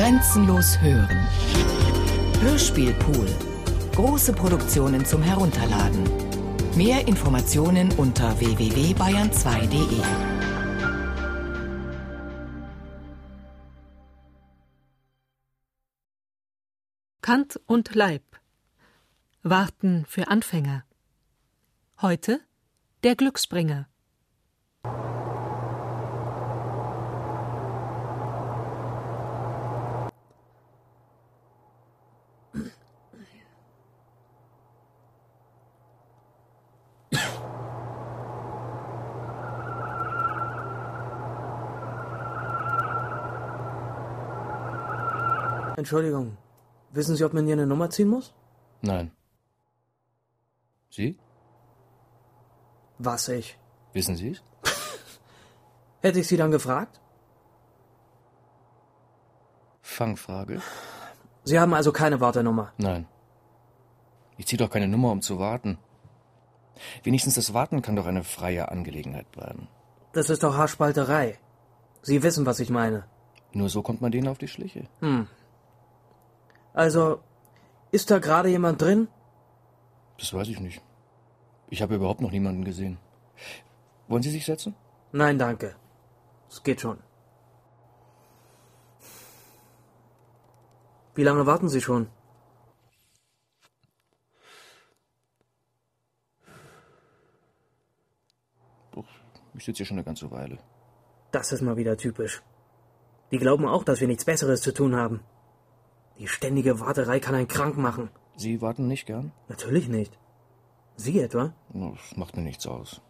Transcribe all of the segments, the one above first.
Grenzenlos hören. Hörspielpool. Große Produktionen zum Herunterladen. Mehr Informationen unter www.bayern2.de. Kant und Leib. Warten für Anfänger. Heute der Glücksbringer. Entschuldigung, wissen Sie, ob man hier eine Nummer ziehen muss? Nein. Sie? Was ich? Wissen Sie es? Hätte ich Sie dann gefragt? Fangfrage? Sie haben also keine Wartenummer? Nein. Ich ziehe doch keine Nummer, um zu warten. Wenigstens das Warten kann doch eine freie Angelegenheit bleiben. Das ist doch Haarspalterei. Sie wissen, was ich meine. Nur so kommt man denen auf die Schliche. Hm. Also, ist da gerade jemand drin? Das weiß ich nicht. Ich habe überhaupt noch niemanden gesehen. Wollen Sie sich setzen? Nein, danke. Es geht schon. Wie lange warten Sie schon? Ich sitze hier schon eine ganze Weile. Das ist mal wieder typisch. Die glauben auch, dass wir nichts Besseres zu tun haben. Die ständige Warterei kann einen krank machen. Sie warten nicht gern? Natürlich nicht. Sie etwa? Das macht mir nichts aus.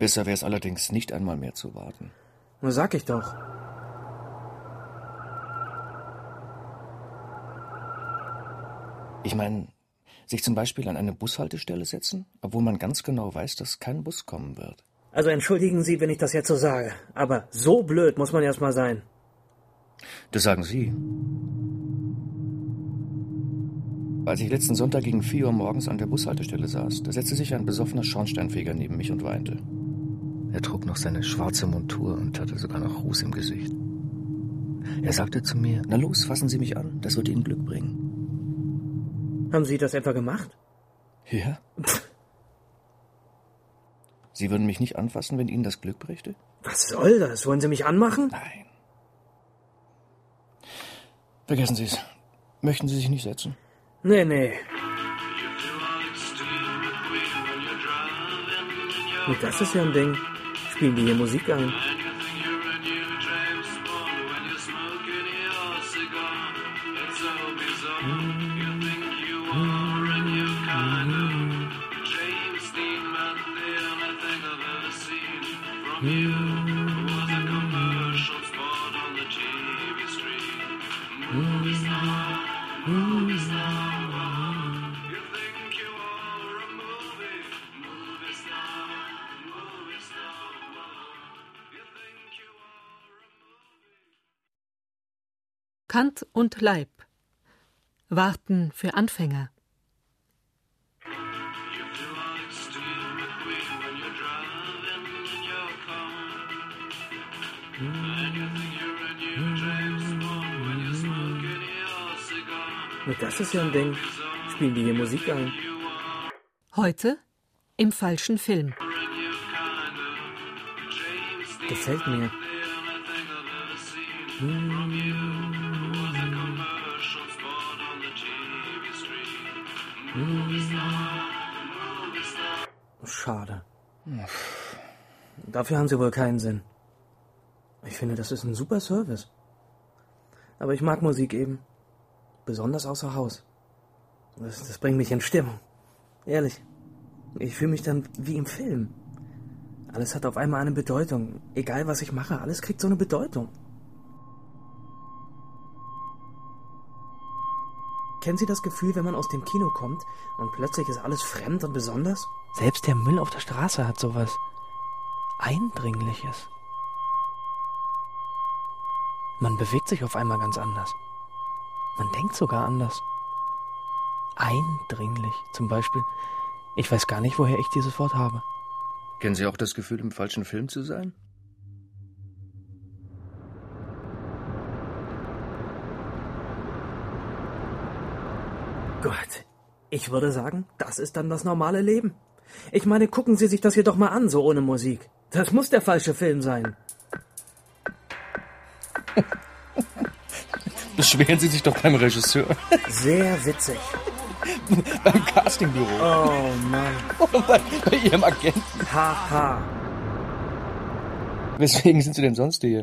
Besser wäre es allerdings, nicht einmal mehr zu warten. Na, sag ich doch. Ich meine, sich zum Beispiel an eine Bushaltestelle setzen, obwohl man ganz genau weiß, dass kein Bus kommen wird. Also entschuldigen Sie, wenn ich das jetzt so sage, aber so blöd muss man erst mal sein. Das sagen Sie. Als ich letzten Sonntag gegen 4 Uhr morgens an der Bushaltestelle saß, da setzte sich ein besoffener Schornsteinfeger neben mich und weinte. Er trug noch seine schwarze Montur und hatte sogar noch Ruß im Gesicht. Er sagte zu mir, na los, fassen Sie mich an, das wird Ihnen Glück bringen. Haben Sie das etwa gemacht? Ja? Sie würden mich nicht anfassen, wenn Ihnen das Glück brächte? Was soll das? Wollen Sie mich anmachen? Nein. Vergessen Sie es. Möchten Sie sich nicht setzen? Nee, nee. Und das ist ja ein Ding. Spielen die hier Musik ein? Kant und Leib. Warten für Anfänger. Und das ist ja ein Ding. Spielen die hier Musik ein? Heute im falschen Film. Gefällt mir. Schade. Dafür haben sie wohl keinen Sinn. Ich finde, das ist ein super Service. Aber ich mag Musik eben. Besonders außer Haus. Das, das bringt mich in Stimmung. Ehrlich. Ich fühle mich dann wie im Film. Alles hat auf einmal eine Bedeutung. Egal was ich mache, alles kriegt so eine Bedeutung. Kennen Sie das Gefühl, wenn man aus dem Kino kommt und plötzlich ist alles fremd und besonders? Selbst der Müll auf der Straße hat sowas Eindringliches. Man bewegt sich auf einmal ganz anders. Man denkt sogar anders. Eindringlich zum Beispiel. Ich weiß gar nicht, woher ich dieses Wort habe. Kennen Sie auch das Gefühl, im falschen Film zu sein? Gott, ich würde sagen, das ist dann das normale Leben. Ich meine, gucken Sie sich das hier doch mal an, so ohne Musik. Das muss der falsche Film sein. Beschweren Sie sich doch beim Regisseur. Sehr witzig. beim Castingbüro. Oh Mann. Oh, bei, bei Ihrem Agenten. Haha. Weswegen sind Sie denn sonst hier?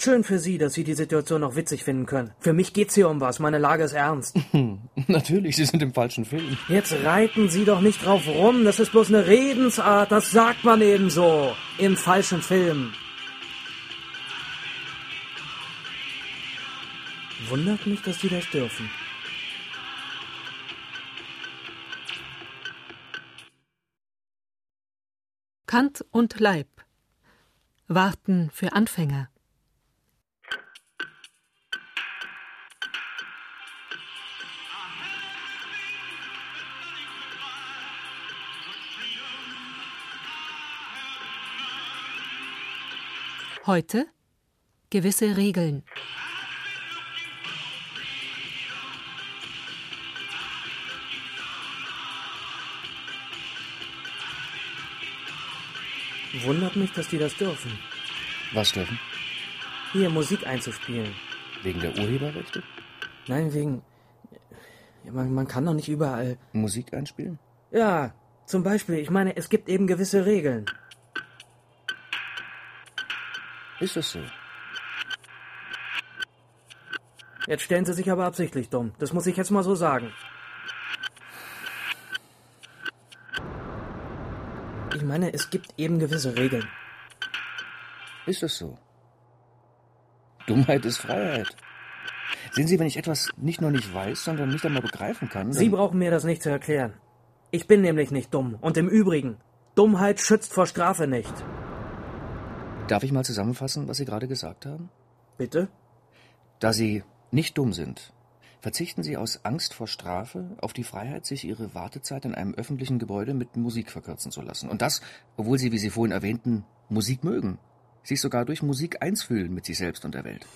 Schön für Sie, dass Sie die Situation noch witzig finden können. Für mich geht's hier um was. Meine Lage ist ernst. Natürlich, Sie sind im falschen Film. Jetzt reiten Sie doch nicht drauf rum. Das ist bloß eine Redensart. Das sagt man eben so. Im falschen Film. Wundert mich, dass Sie das dürfen. Kant und Leib. Warten für Anfänger. Heute gewisse Regeln. Wundert mich, dass die das dürfen. Was dürfen? Hier Musik einzuspielen. Wegen der Urheberrechte? Nein, wegen. Ja, man, man kann doch nicht überall. Musik einspielen? Ja, zum Beispiel, ich meine, es gibt eben gewisse Regeln. Ist das so? Jetzt stellen Sie sich aber absichtlich dumm. Das muss ich jetzt mal so sagen. Ich meine, es gibt eben gewisse Regeln. Ist das so? Dummheit ist Freiheit. Sehen Sie, wenn ich etwas nicht nur nicht weiß, sondern nicht einmal begreifen kann. Sie brauchen mir das nicht zu erklären. Ich bin nämlich nicht dumm. Und im Übrigen, Dummheit schützt vor Strafe nicht. Darf ich mal zusammenfassen, was Sie gerade gesagt haben? Bitte? Da Sie nicht dumm sind, verzichten Sie aus Angst vor Strafe auf die Freiheit, sich Ihre Wartezeit in einem öffentlichen Gebäude mit Musik verkürzen zu lassen. Und das, obwohl Sie, wie Sie vorhin erwähnten, Musik mögen. Sich sogar durch Musik eins fühlen mit sich selbst und der Welt.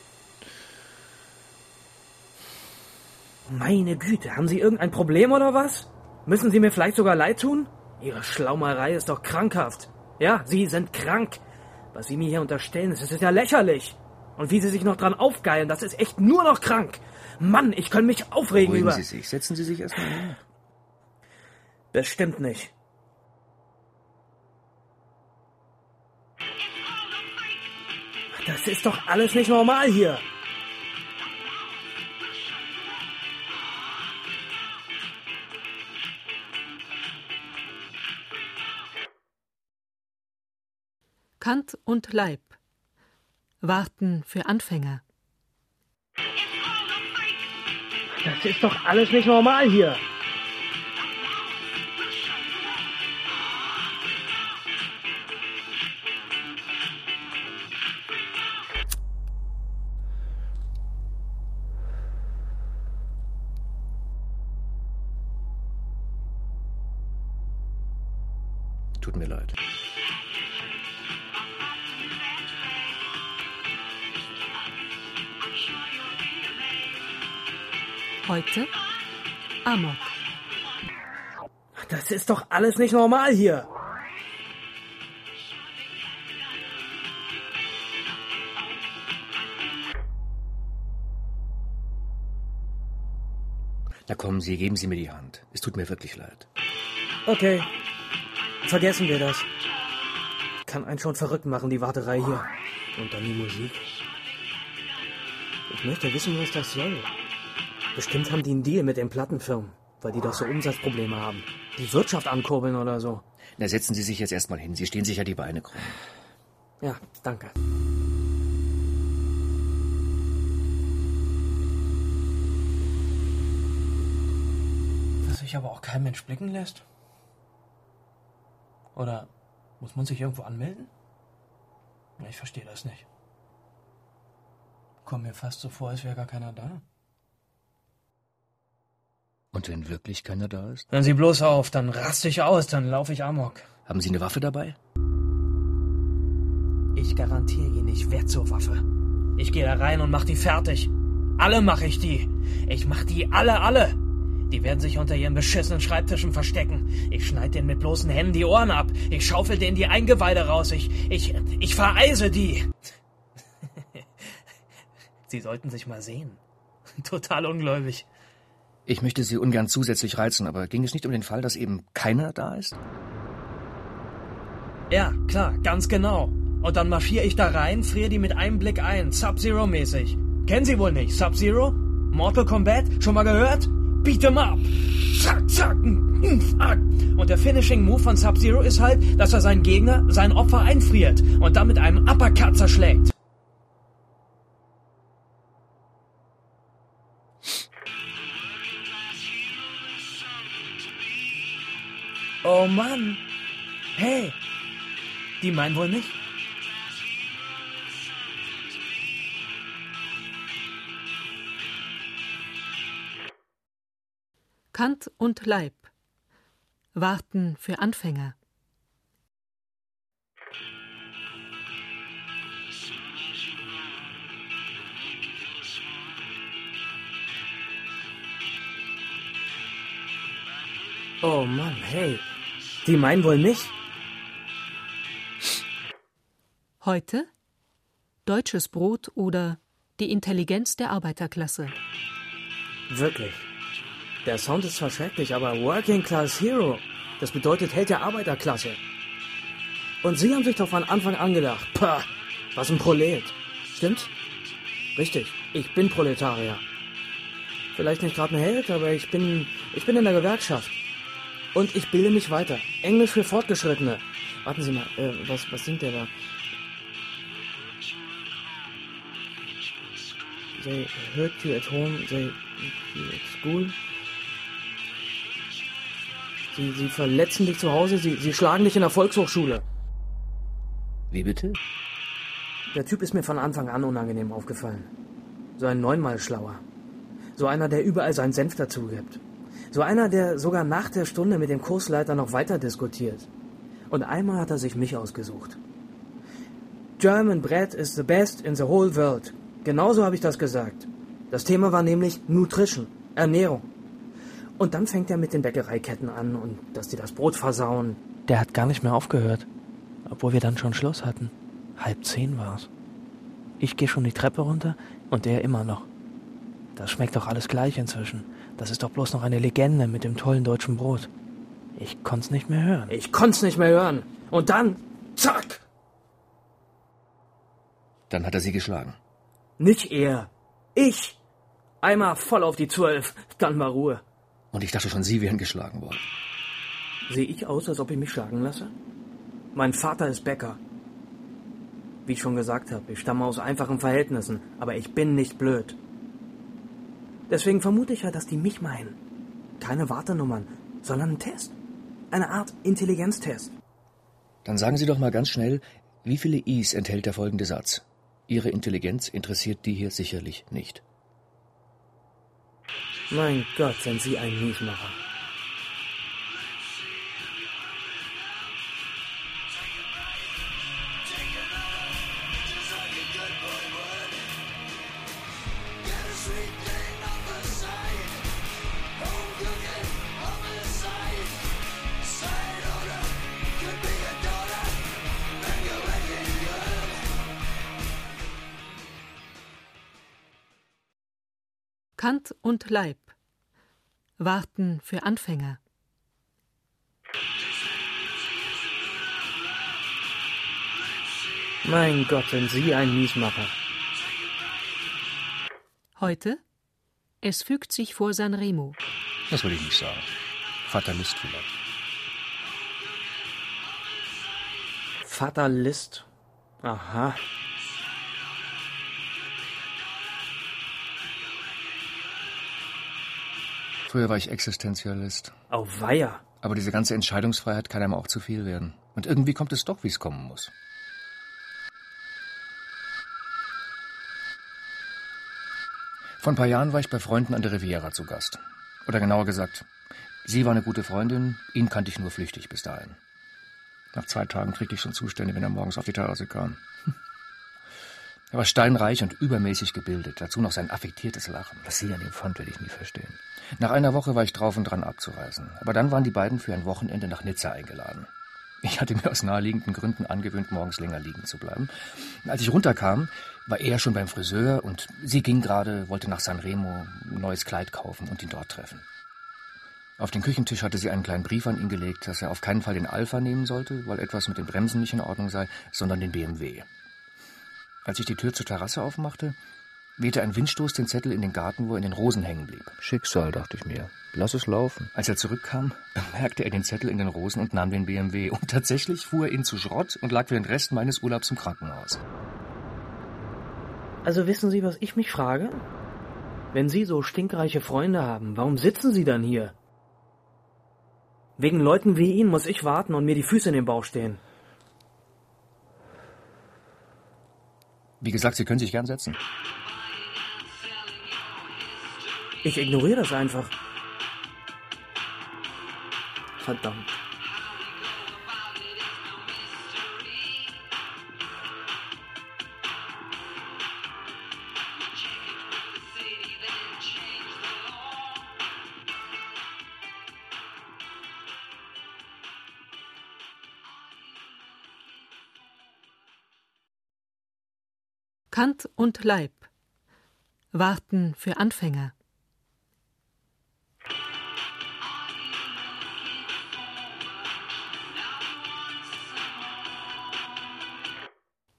Meine Güte, haben Sie irgendein Problem oder was? Müssen Sie mir vielleicht sogar leid tun? Ihre Schlaumerei ist doch krankhaft. Ja, Sie sind krank. Was Sie mir hier unterstellen, das ist ja lächerlich. Und wie Sie sich noch dran aufgeilen, das ist echt nur noch krank. Mann, ich kann mich aufregen Beruhigen über... Sie sich. Setzen Sie sich erstmal hin. Bestimmt nicht. Das ist doch alles nicht normal hier. Kant und Leib. Warten für Anfänger. Das ist doch alles nicht normal hier. Tut mir leid. Heute Amok. Das ist doch alles nicht normal hier. Na kommen Sie, geben Sie mir die Hand. Es tut mir wirklich leid. Okay. Vergessen wir das. Kann einen schon verrückt machen, die Warterei hier. Und dann die Musik. Ich möchte wissen, was das soll. Bestimmt haben die einen Deal mit den Plattenfirmen, weil die doch so Umsatzprobleme haben. Die Wirtschaft ankurbeln oder so. Na, setzen Sie sich jetzt erstmal hin. Sie stehen sicher die Beine krumm. Ja, danke. Was sich aber auch kein Mensch blicken lässt? Oder muss man sich irgendwo anmelden? Ich verstehe das nicht. Kommt mir fast so vor, als wäre gar keiner da. Und wenn wirklich keiner da ist? Hören Sie bloß auf, dann raste ich aus, dann laufe ich amok. Haben Sie eine Waffe dabei? Ich garantiere Ihnen, ich werd zur Waffe. Ich gehe da rein und mach die fertig. Alle mache ich die. Ich mach die alle, alle. Die werden sich unter ihren beschissenen Schreibtischen verstecken. Ich schneid denen mit bloßen Händen die Ohren ab. Ich schaufel denen die Eingeweide raus. Ich, ich, ich vereise die. Sie sollten sich mal sehen. Total ungläubig. Ich möchte Sie ungern zusätzlich reizen, aber ging es nicht um den Fall, dass eben keiner da ist? Ja, klar, ganz genau. Und dann marschiere ich da rein, friere die mit einem Blick ein, Sub-Zero-mäßig. Kennen Sie wohl nicht, Sub-Zero? Mortal Kombat? Schon mal gehört? Beat 'em up! Zack, zack. Und der Finishing Move von Sub-Zero ist halt, dass er seinen Gegner, sein Opfer einfriert und dann mit einem Uppercut zerschlägt. Oh Mann! Hey! Die meinen wohl nicht? Kant und Leib. Warten für Anfänger. Oh Mann, hey. Die meinen wohl mich? Heute Deutsches Brot oder die Intelligenz der Arbeiterklasse. Wirklich. Der Sound ist zwar schrecklich, aber Working Class Hero, das bedeutet Held der Arbeiterklasse. Und Sie haben sich doch von Anfang an gedacht, pah, was ein Prolet. Stimmt's? Richtig, ich bin Proletarier. Vielleicht nicht gerade ein Held, aber ich bin, ich bin in der Gewerkschaft. Und ich bilde mich weiter. Englisch für Fortgeschrittene. Warten Sie mal, äh, was, was singt der da? They hurt you at home, they hurt you at school. Sie, sie verletzen dich zu Hause, sie, sie schlagen dich in der Volkshochschule. Wie bitte? Der Typ ist mir von Anfang an unangenehm aufgefallen. So ein neunmal schlauer. So einer, der überall seinen Senf dazugibt. So einer, der sogar nach der Stunde mit dem Kursleiter noch weiter diskutiert. Und einmal hat er sich mich ausgesucht. German bread is the best in the whole world. Genauso habe ich das gesagt. Das Thema war nämlich Nutrition, Ernährung. Und dann fängt er mit den Bäckereiketten an und dass die das Brot versauen. Der hat gar nicht mehr aufgehört. Obwohl wir dann schon Schluss hatten. Halb zehn war's. Ich gehe schon die Treppe runter und er immer noch. Das schmeckt doch alles gleich inzwischen. Das ist doch bloß noch eine Legende mit dem tollen deutschen Brot. Ich konnt's nicht mehr hören. Ich konnt's nicht mehr hören. Und dann, zack! Dann hat er Sie geschlagen. Nicht er. Ich. Einmal voll auf die Zwölf, dann war Ruhe. Und ich dachte schon, Sie wären geschlagen worden. Sehe ich aus, als ob ich mich schlagen lasse? Mein Vater ist Bäcker. Wie ich schon gesagt habe, ich stamme aus einfachen Verhältnissen, aber ich bin nicht blöd. Deswegen vermute ich ja, dass die mich meinen. Keine Wartenummern, sondern ein Test. Eine Art Intelligenztest. Dann sagen Sie doch mal ganz schnell, wie viele I's enthält der folgende Satz? Ihre Intelligenz interessiert die hier sicherlich nicht. Mein Gott, sind Sie ein Miesmacher. Kant und Leib. Warten für Anfänger. Mein Gott, sind Sie ein Miesmacher. Heute Es fügt sich vor San Remo. Das würde ich nicht sagen. Fatalist vielleicht. Fatalist. Aha. Früher war ich Existenzialist. Auweia. Aber diese ganze Entscheidungsfreiheit kann einem auch zu viel werden. Und irgendwie kommt es doch, wie es kommen muss. Vor ein paar Jahren war ich bei Freunden an der Riviera zu Gast. Oder genauer gesagt, sie war eine gute Freundin, ihn kannte ich nur flüchtig bis dahin. Nach zwei Tagen kriegte ich schon Zustände, wenn er morgens auf die Terrasse kam. Er war steinreich und übermäßig gebildet, dazu noch sein affektiertes Lachen. Was sie an ihm fand, werde ich nie verstehen. Nach einer Woche war ich drauf und dran abzureisen. Aber dann waren die beiden für ein Wochenende nach Nizza eingeladen. Ich hatte mir aus naheliegenden Gründen angewöhnt, morgens länger liegen zu bleiben. Als ich runterkam, war er schon beim Friseur und sie ging gerade, wollte nach Sanremo ein neues Kleid kaufen und ihn dort treffen. Auf den Küchentisch hatte sie einen kleinen Brief an ihn gelegt, dass er auf keinen Fall den Alpha nehmen sollte, weil etwas mit den Bremsen nicht in Ordnung sei, sondern den BMW. Als ich die Tür zur Terrasse aufmachte, wehte ein Windstoß den Zettel in den Garten, wo er in den Rosen hängen blieb. Schicksal, dachte ich mir. Lass es laufen. Als er zurückkam, bemerkte er den Zettel in den Rosen und nahm den BMW. Und tatsächlich fuhr er ihn zu Schrott und lag für den Rest meines Urlaubs im Krankenhaus. Also wissen Sie, was ich mich frage? Wenn Sie so stinkreiche Freunde haben, warum sitzen Sie dann hier? Wegen Leuten wie Ihnen muss ich warten und mir die Füße in den Bauch stehen. Wie gesagt, Sie können sich gern setzen. Ich ignoriere das einfach. Verdammt. Kant und Leib. Warten für Anfänger.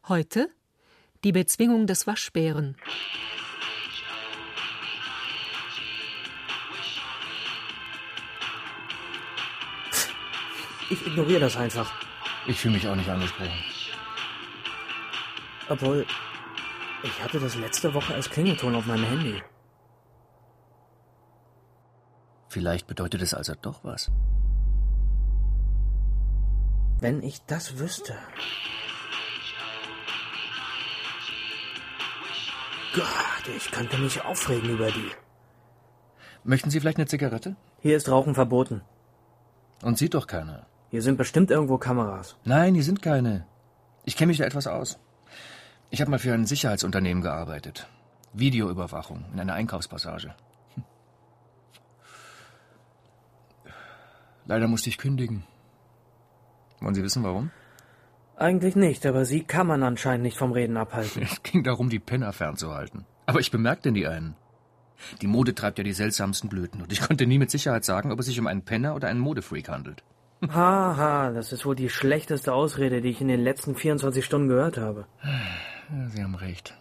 Heute die Bezwingung des Waschbären. Ich ignoriere das einfach. Ich fühle mich auch nicht angesprochen. Obwohl, ich hatte das letzte Woche als Klingelton auf meinem Handy. Vielleicht bedeutet es also doch was. Wenn ich das wüsste. Gott, ich könnte mich aufregen über die. Möchten Sie vielleicht eine Zigarette? Hier ist Rauchen verboten. Und sieht doch keiner. Hier sind bestimmt irgendwo Kameras. Nein, hier sind keine. Ich kenne mich da etwas aus. Ich habe mal für ein Sicherheitsunternehmen gearbeitet. Videoüberwachung in einer Einkaufspassage. Hm. Leider musste ich kündigen. Wollen Sie wissen, warum? Eigentlich nicht, aber Sie kann man anscheinend nicht vom Reden abhalten. Es ging darum, die Penner fernzuhalten. Aber ich bemerkte nie einen. Die Mode treibt ja die seltsamsten Blüten und ich konnte nie mit Sicherheit sagen, ob es sich um einen Penner oder einen Modefreak handelt. Haha, ha, das ist wohl die schlechteste Ausrede, die ich in den letzten 24 Stunden gehört habe. Sie haben recht.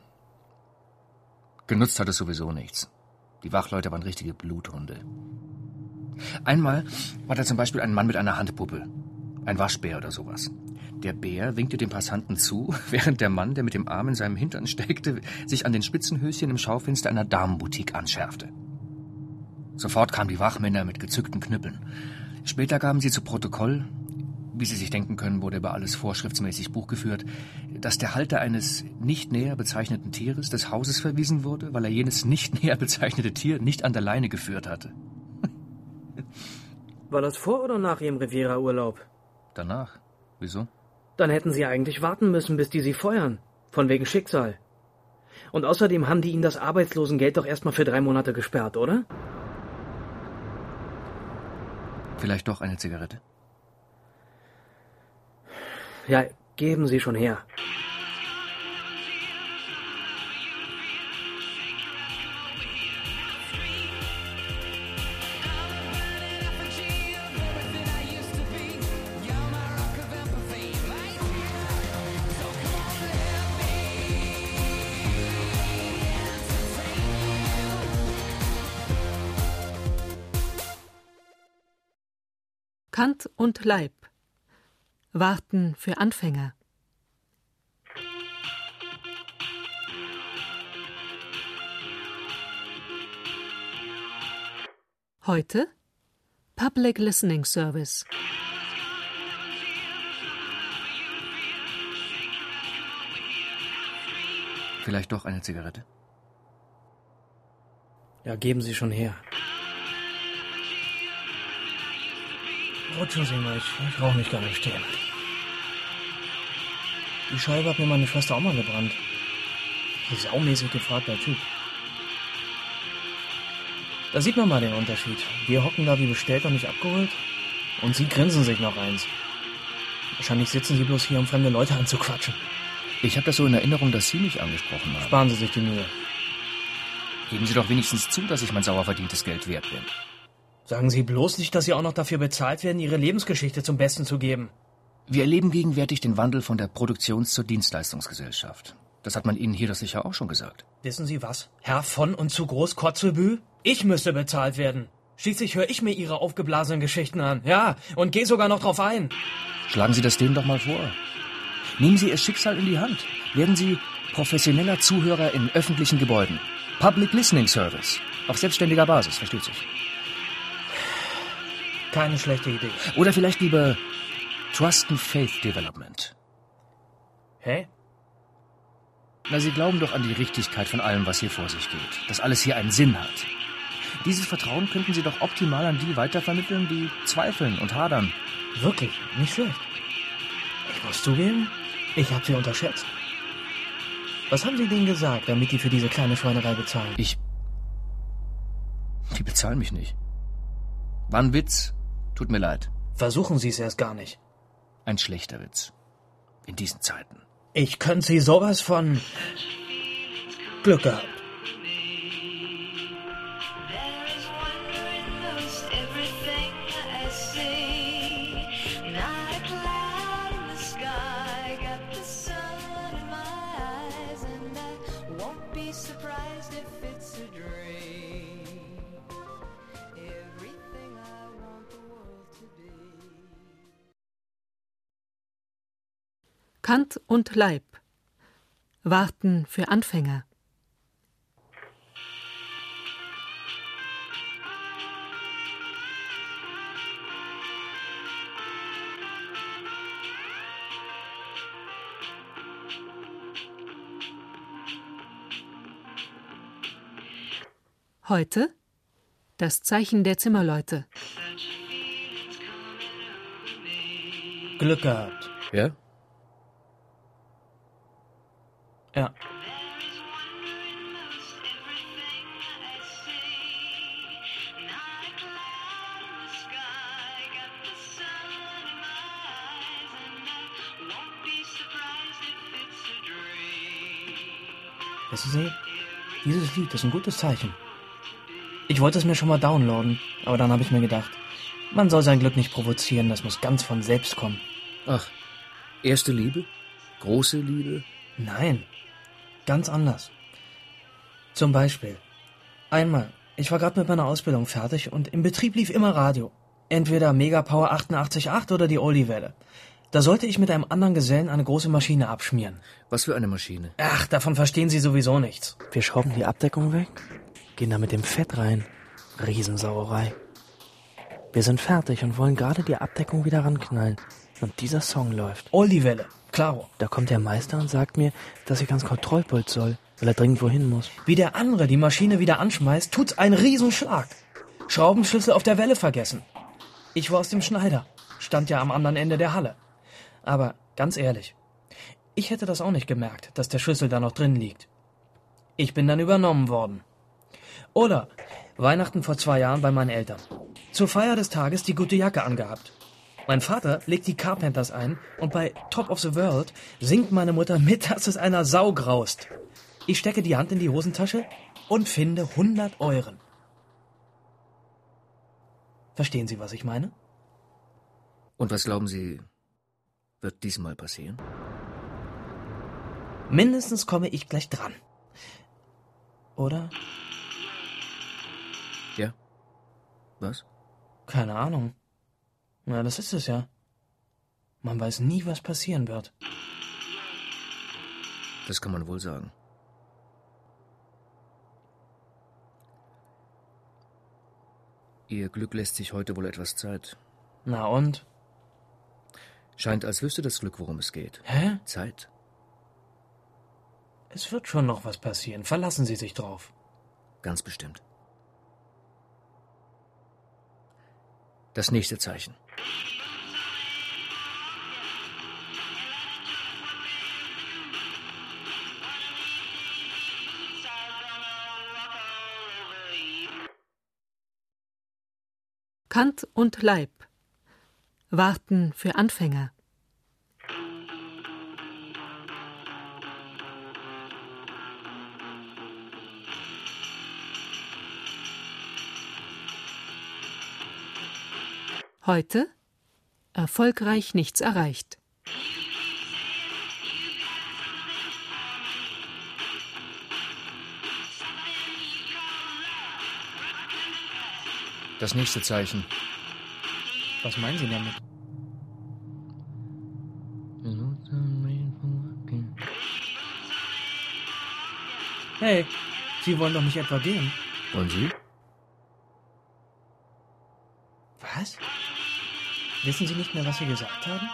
Genutzt hat es sowieso nichts. Die Wachleute waren richtige Bluthunde. Einmal war da zum Beispiel ein Mann mit einer Handpuppe. Ein Waschbär oder sowas. Der Bär winkte dem Passanten zu, während der Mann, der mit dem Arm in seinem Hintern steckte, sich an den Spitzenhöschen im Schaufenster einer Damenboutique anschärfte. Sofort kamen die Wachmänner mit gezückten Knüppeln. Später gaben sie zu Protokoll, wie Sie sich denken können, wurde über alles vorschriftsmäßig Buch geführt, dass der Halter eines nicht näher bezeichneten Tieres des Hauses verwiesen wurde, weil er jenes nicht näher bezeichnete Tier nicht an der Leine geführt hatte. War das vor oder nach Ihrem Riviera-Urlaub? Danach. Wieso? Dann hätten Sie eigentlich warten müssen, bis die Sie feuern. Von wegen Schicksal. Und außerdem haben die Ihnen das Arbeitslosengeld doch erstmal für drei Monate gesperrt, oder? Vielleicht doch eine Zigarette? Ja, geben Sie schon her. Kant und Leib. Warten für Anfänger. Heute Public Listening Service. Vielleicht doch eine Zigarette? Ja, geben Sie schon her. Rutschen Sie mal, ich, ich rauche nicht gerne im Stehen. Die Scheibe hat mir meine Schwester auch mal gebrannt. Saumäßig gefragter Typ. Da sieht man mal den Unterschied. Wir hocken da wie bestellt und nicht abgeholt. Und sie grinsen sich noch eins. Wahrscheinlich sitzen sie bloß hier, um fremde Leute anzuquatschen. Ich habe das so in Erinnerung, dass Sie mich angesprochen haben. Sparen Sie sich die Mühe. Geben Sie doch wenigstens zu, dass ich mein sauer verdientes Geld wert bin. Sagen Sie bloß nicht, dass Sie auch noch dafür bezahlt werden, Ihre Lebensgeschichte zum Besten zu geben. Wir erleben gegenwärtig den Wandel von der Produktions- zur Dienstleistungsgesellschaft. Das hat man Ihnen hier doch sicher auch schon gesagt. Wissen Sie was? Herr von und zu groß Kotzebü? Ich müsste bezahlt werden. Schließlich höre ich mir Ihre aufgeblasenen Geschichten an. Ja, und gehe sogar noch drauf ein. Schlagen Sie das denen doch mal vor. Nehmen Sie Ihr Schicksal in die Hand. Werden Sie professioneller Zuhörer in öffentlichen Gebäuden. Public Listening Service. Auf selbstständiger Basis, versteht sich. Keine schlechte Idee. Oder vielleicht lieber Trust and Faith Development. Hä? Na, Sie glauben doch an die Richtigkeit von allem, was hier vor sich geht. Dass alles hier einen Sinn hat. Dieses Vertrauen könnten Sie doch optimal an die weitervermitteln, die zweifeln und hadern. Wirklich, nicht schlecht. Ich muss zugeben, ich habe Sie unterschätzt. Was haben Sie denen gesagt, damit die für diese kleine Schweinerei bezahlen? Ich. Die bezahlen mich nicht. War ein Witz. Tut mir leid. Versuchen Sie es erst gar nicht. Ein schlechter Witz. In diesen Zeiten. Ich könnte Sie sowas von Glück gehabt. Kant und Leib. Warten für Anfänger. Heute das Zeichen der Zimmerleute. Glück gehabt. Ja? Ja. Lied ist ein gutes Zeichen. Ich wollte es mir schon mal downloaden, aber dann habe ich mir gedacht, man soll sein Glück nicht provozieren, das muss ganz von selbst kommen. Ach, erste Liebe? Große Liebe? Nein, ganz anders. Zum Beispiel, einmal, ich war gerade mit meiner Ausbildung fertig und im Betrieb lief immer Radio. Entweder Megapower 88.8 oder die Oldie-Welle. Da sollte ich mit einem anderen Gesellen eine große Maschine abschmieren. Was für eine Maschine? Ach, davon verstehen Sie sowieso nichts. Wir schrauben die Abdeckung weg, gehen da mit dem Fett rein. Riesensauerei. Wir sind fertig und wollen gerade die Abdeckung wieder ranknallen. Und dieser Song läuft. Oldie-Welle, klaro. Da kommt der Meister und sagt mir, dass ich ans Kontrollpult soll, weil er dringend wohin muss. Wie der andere die Maschine wieder anschmeißt, tut's einen Riesenschlag. Schraubenschlüssel auf der Welle vergessen. Ich war aus dem Schneider. Stand ja am anderen Ende der Halle. Aber ganz ehrlich, ich hätte das auch nicht gemerkt, dass der Schlüssel da noch drin liegt. Ich bin dann übernommen worden. Oder Weihnachten vor zwei Jahren bei meinen Eltern. Zur Feier des Tages die gute Jacke angehabt. Mein Vater legt die Carpenters ein und bei Top of the World singt meine Mutter mit, dass es einer Sau graust. Ich stecke die Hand in die Hosentasche und finde 100 Euren. Verstehen Sie, was ich meine? Und was glauben Sie, wird diesmal passieren? Mindestens komme ich gleich dran. Oder? Ja? Was? Keine Ahnung. Na, das ist es ja. Man weiß nie, was passieren wird. Das kann man wohl sagen. Ihr Glück lässt sich heute wohl etwas Zeit. Na und? Scheint, als wüsste das Glück, worum es geht. Hä? Zeit. Es wird schon noch was passieren. Verlassen Sie sich drauf. Ganz bestimmt. Das nächste Zeichen. Kant und Leib Warten für Anfänger. Heute erfolgreich nichts erreicht. Das nächste Zeichen. Was meinen Sie damit? Hey, Sie wollen doch nicht etwa gehen. Und Sie? Was? Wissen Sie nicht mehr, was Sie gesagt haben?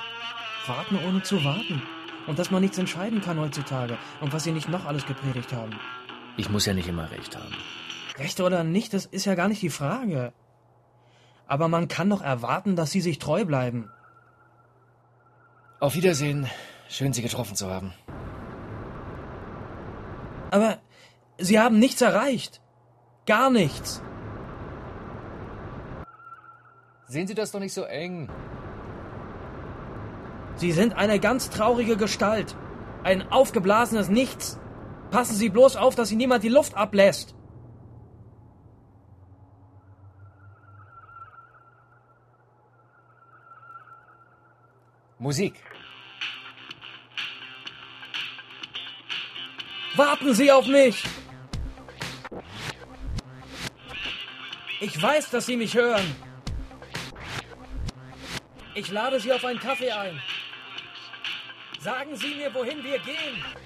Warten ohne zu warten. Und dass man nichts entscheiden kann heutzutage. Und was Sie nicht noch alles gepredigt haben. Ich muss ja nicht immer recht haben. Recht oder nicht, das ist ja gar nicht die Frage. Aber man kann doch erwarten, dass Sie sich treu bleiben. Auf Wiedersehen. Schön, Sie getroffen zu haben. Aber Sie haben nichts erreicht. Gar nichts. Sehen Sie das doch nicht so eng. Sie sind eine ganz traurige Gestalt. Ein aufgeblasenes Nichts. Passen Sie bloß auf, dass Sie niemand die Luft ablässt. Musik. Warten Sie auf mich! Ich weiß, dass Sie mich hören. Ich lade Sie auf einen Kaffee ein. Sagen Sie mir, wohin wir gehen.